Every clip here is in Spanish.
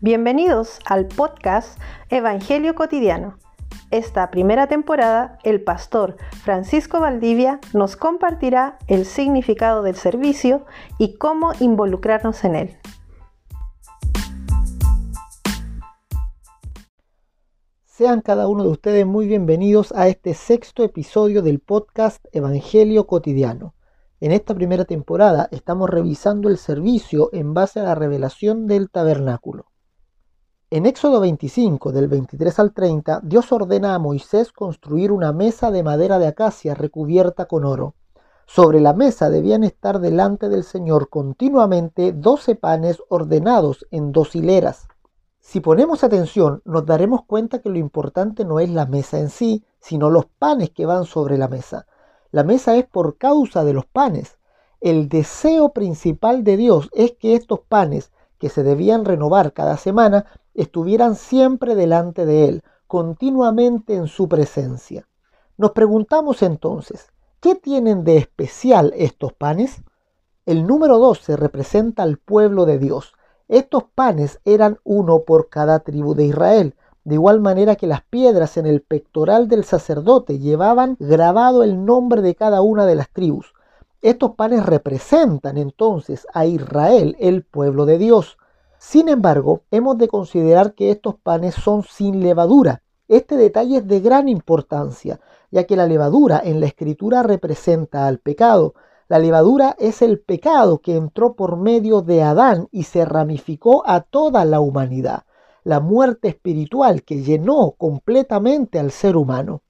Bienvenidos al podcast Evangelio Cotidiano. Esta primera temporada, el pastor Francisco Valdivia nos compartirá el significado del servicio y cómo involucrarnos en él. Sean cada uno de ustedes muy bienvenidos a este sexto episodio del podcast Evangelio Cotidiano. En esta primera temporada estamos revisando el servicio en base a la revelación del tabernáculo. En Éxodo 25, del 23 al 30, Dios ordena a Moisés construir una mesa de madera de acacia recubierta con oro. Sobre la mesa debían estar delante del Señor continuamente doce panes ordenados en dos hileras. Si ponemos atención, nos daremos cuenta que lo importante no es la mesa en sí, sino los panes que van sobre la mesa. La mesa es por causa de los panes. El deseo principal de Dios es que estos panes, que se debían renovar cada semana, estuvieran siempre delante de Él, continuamente en su presencia. Nos preguntamos entonces, ¿qué tienen de especial estos panes? El número 12 representa al pueblo de Dios. Estos panes eran uno por cada tribu de Israel, de igual manera que las piedras en el pectoral del sacerdote llevaban grabado el nombre de cada una de las tribus. Estos panes representan entonces a Israel, el pueblo de Dios. Sin embargo, hemos de considerar que estos panes son sin levadura. Este detalle es de gran importancia, ya que la levadura en la escritura representa al pecado. La levadura es el pecado que entró por medio de Adán y se ramificó a toda la humanidad, la muerte espiritual que llenó completamente al ser humano.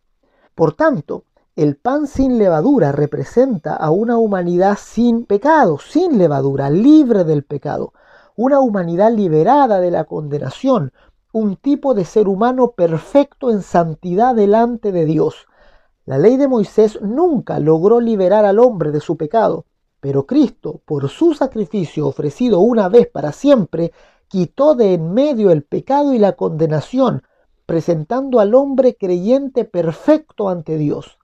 Por tanto, el pan sin levadura representa a una humanidad sin pecado, sin levadura, libre del pecado una humanidad liberada de la condenación, un tipo de ser humano perfecto en santidad delante de Dios. La ley de Moisés nunca logró liberar al hombre de su pecado, pero Cristo, por su sacrificio ofrecido una vez para siempre, quitó de en medio el pecado y la condenación, presentando al hombre creyente perfecto ante Dios.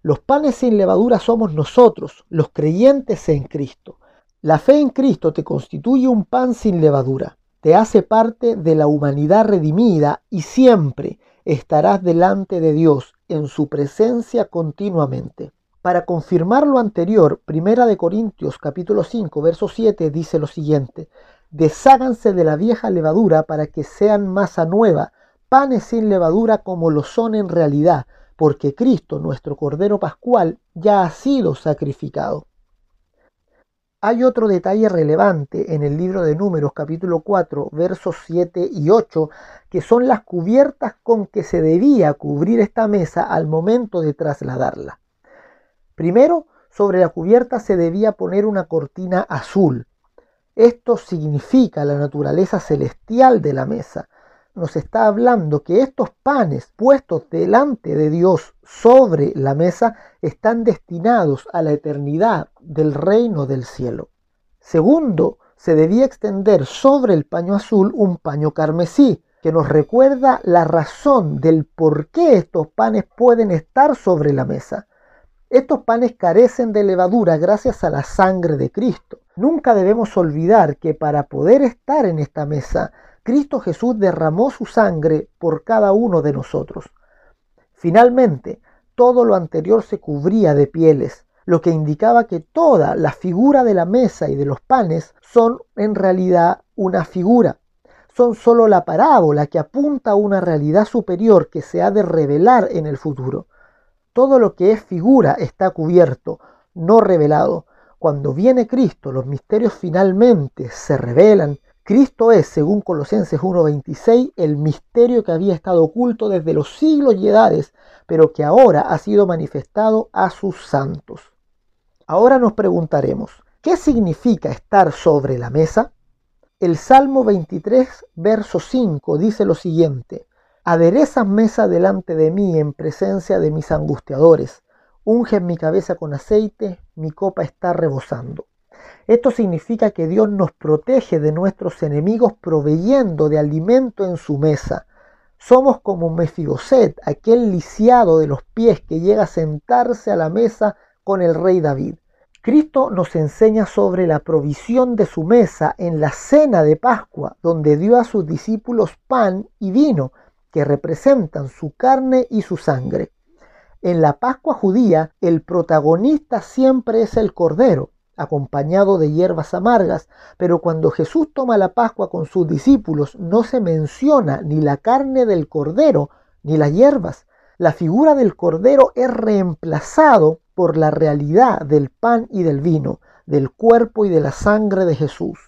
Los panes sin levadura somos nosotros, los creyentes en Cristo. La fe en Cristo te constituye un pan sin levadura, te hace parte de la humanidad redimida y siempre estarás delante de Dios en su presencia continuamente. Para confirmar lo anterior, Primera de Corintios capítulo 5, verso 7 dice lo siguiente: Desháganse de la vieja levadura para que sean masa nueva, panes sin levadura como lo son en realidad, porque Cristo, nuestro Cordero Pascual, ya ha sido sacrificado. Hay otro detalle relevante en el libro de Números capítulo 4 versos 7 y 8 que son las cubiertas con que se debía cubrir esta mesa al momento de trasladarla. Primero, sobre la cubierta se debía poner una cortina azul. Esto significa la naturaleza celestial de la mesa. Nos está hablando que estos panes puestos delante de Dios sobre la mesa están destinados a la eternidad del reino del cielo. Segundo, se debía extender sobre el paño azul un paño carmesí, que nos recuerda la razón del por qué estos panes pueden estar sobre la mesa. Estos panes carecen de levadura gracias a la sangre de Cristo. Nunca debemos olvidar que para poder estar en esta mesa, Cristo Jesús derramó su sangre por cada uno de nosotros. Finalmente, todo lo anterior se cubría de pieles, lo que indicaba que toda la figura de la mesa y de los panes son en realidad una figura. Son solo la parábola que apunta a una realidad superior que se ha de revelar en el futuro. Todo lo que es figura está cubierto, no revelado. Cuando viene Cristo, los misterios finalmente se revelan Cristo es, según Colosenses 1.26, el misterio que había estado oculto desde los siglos y edades, pero que ahora ha sido manifestado a sus santos. Ahora nos preguntaremos, ¿qué significa estar sobre la mesa? El Salmo 23, verso 5 dice lo siguiente, Aderezas mesa delante de mí en presencia de mis angustiadores, unge mi cabeza con aceite, mi copa está rebosando. Esto significa que Dios nos protege de nuestros enemigos proveyendo de alimento en su mesa. Somos como Mefiboset, aquel lisiado de los pies que llega a sentarse a la mesa con el rey David. Cristo nos enseña sobre la provisión de su mesa en la cena de Pascua, donde dio a sus discípulos pan y vino, que representan su carne y su sangre. En la Pascua judía, el protagonista siempre es el Cordero, acompañado de hierbas amargas, pero cuando Jesús toma la Pascua con sus discípulos, no se menciona ni la carne del Cordero ni las hierbas. La figura del Cordero es reemplazado por la realidad del pan y del vino, del cuerpo y de la sangre de Jesús.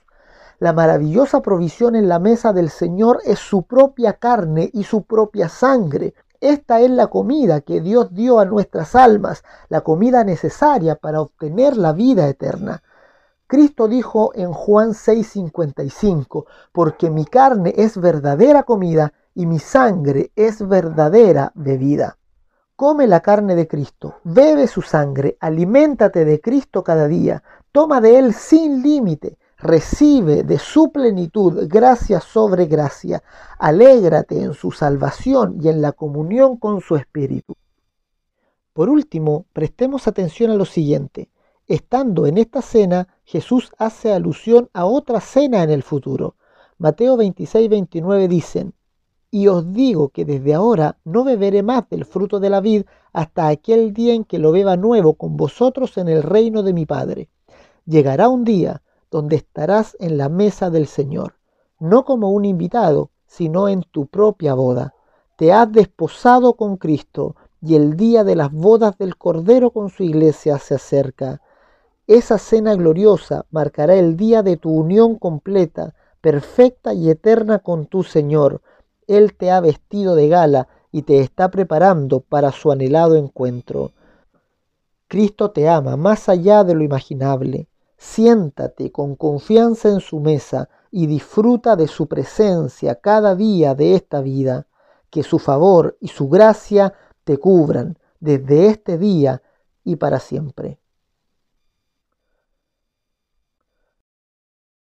La maravillosa provisión en la mesa del Señor es su propia carne y su propia sangre. Esta es la comida que Dios dio a nuestras almas, la comida necesaria para obtener la vida eterna. Cristo dijo en Juan 6:55, porque mi carne es verdadera comida y mi sangre es verdadera bebida. Come la carne de Cristo, bebe su sangre, aliméntate de Cristo cada día, toma de Él sin límite, recibe de su plenitud gracia sobre gracia, alégrate en su salvación y en la comunión con su Espíritu. Por último, prestemos atención a lo siguiente. Estando en esta cena, Jesús hace alusión a otra cena en el futuro. Mateo 26, 29 dicen, y os digo que desde ahora no beberé más del fruto de la vid hasta aquel día en que lo beba nuevo con vosotros en el reino de mi Padre. Llegará un día donde estarás en la mesa del Señor, no como un invitado, sino en tu propia boda. Te has desposado con Cristo y el día de las bodas del Cordero con su iglesia se acerca. Esa cena gloriosa marcará el día de tu unión completa, perfecta y eterna con tu Señor, él te ha vestido de gala y te está preparando para su anhelado encuentro. Cristo te ama más allá de lo imaginable. Siéntate con confianza en su mesa y disfruta de su presencia cada día de esta vida. Que su favor y su gracia te cubran desde este día y para siempre.